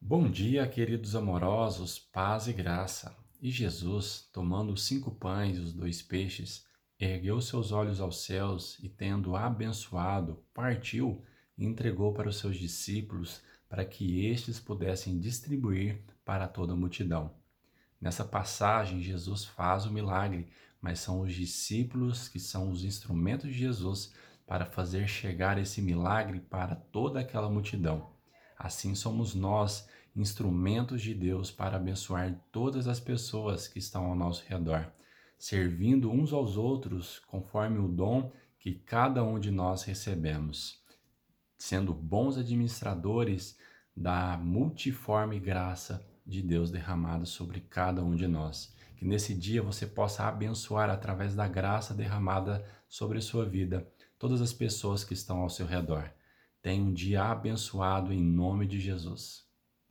Bom dia, queridos amorosos, paz e graça. E Jesus, tomando os cinco pães e os dois peixes, ergueu seus olhos aos céus e, tendo abençoado, partiu e entregou para os seus discípulos, para que estes pudessem distribuir para toda a multidão. Nessa passagem, Jesus faz o milagre, mas são os discípulos que são os instrumentos de Jesus para fazer chegar esse milagre para toda aquela multidão. Assim somos nós, instrumentos de Deus para abençoar todas as pessoas que estão ao nosso redor, servindo uns aos outros conforme o dom que cada um de nós recebemos, sendo bons administradores da multiforme graça de Deus derramada sobre cada um de nós. Que nesse dia você possa abençoar através da graça derramada sobre sua vida todas as pessoas que estão ao seu redor. Tenha um dia abençoado em nome de Jesus.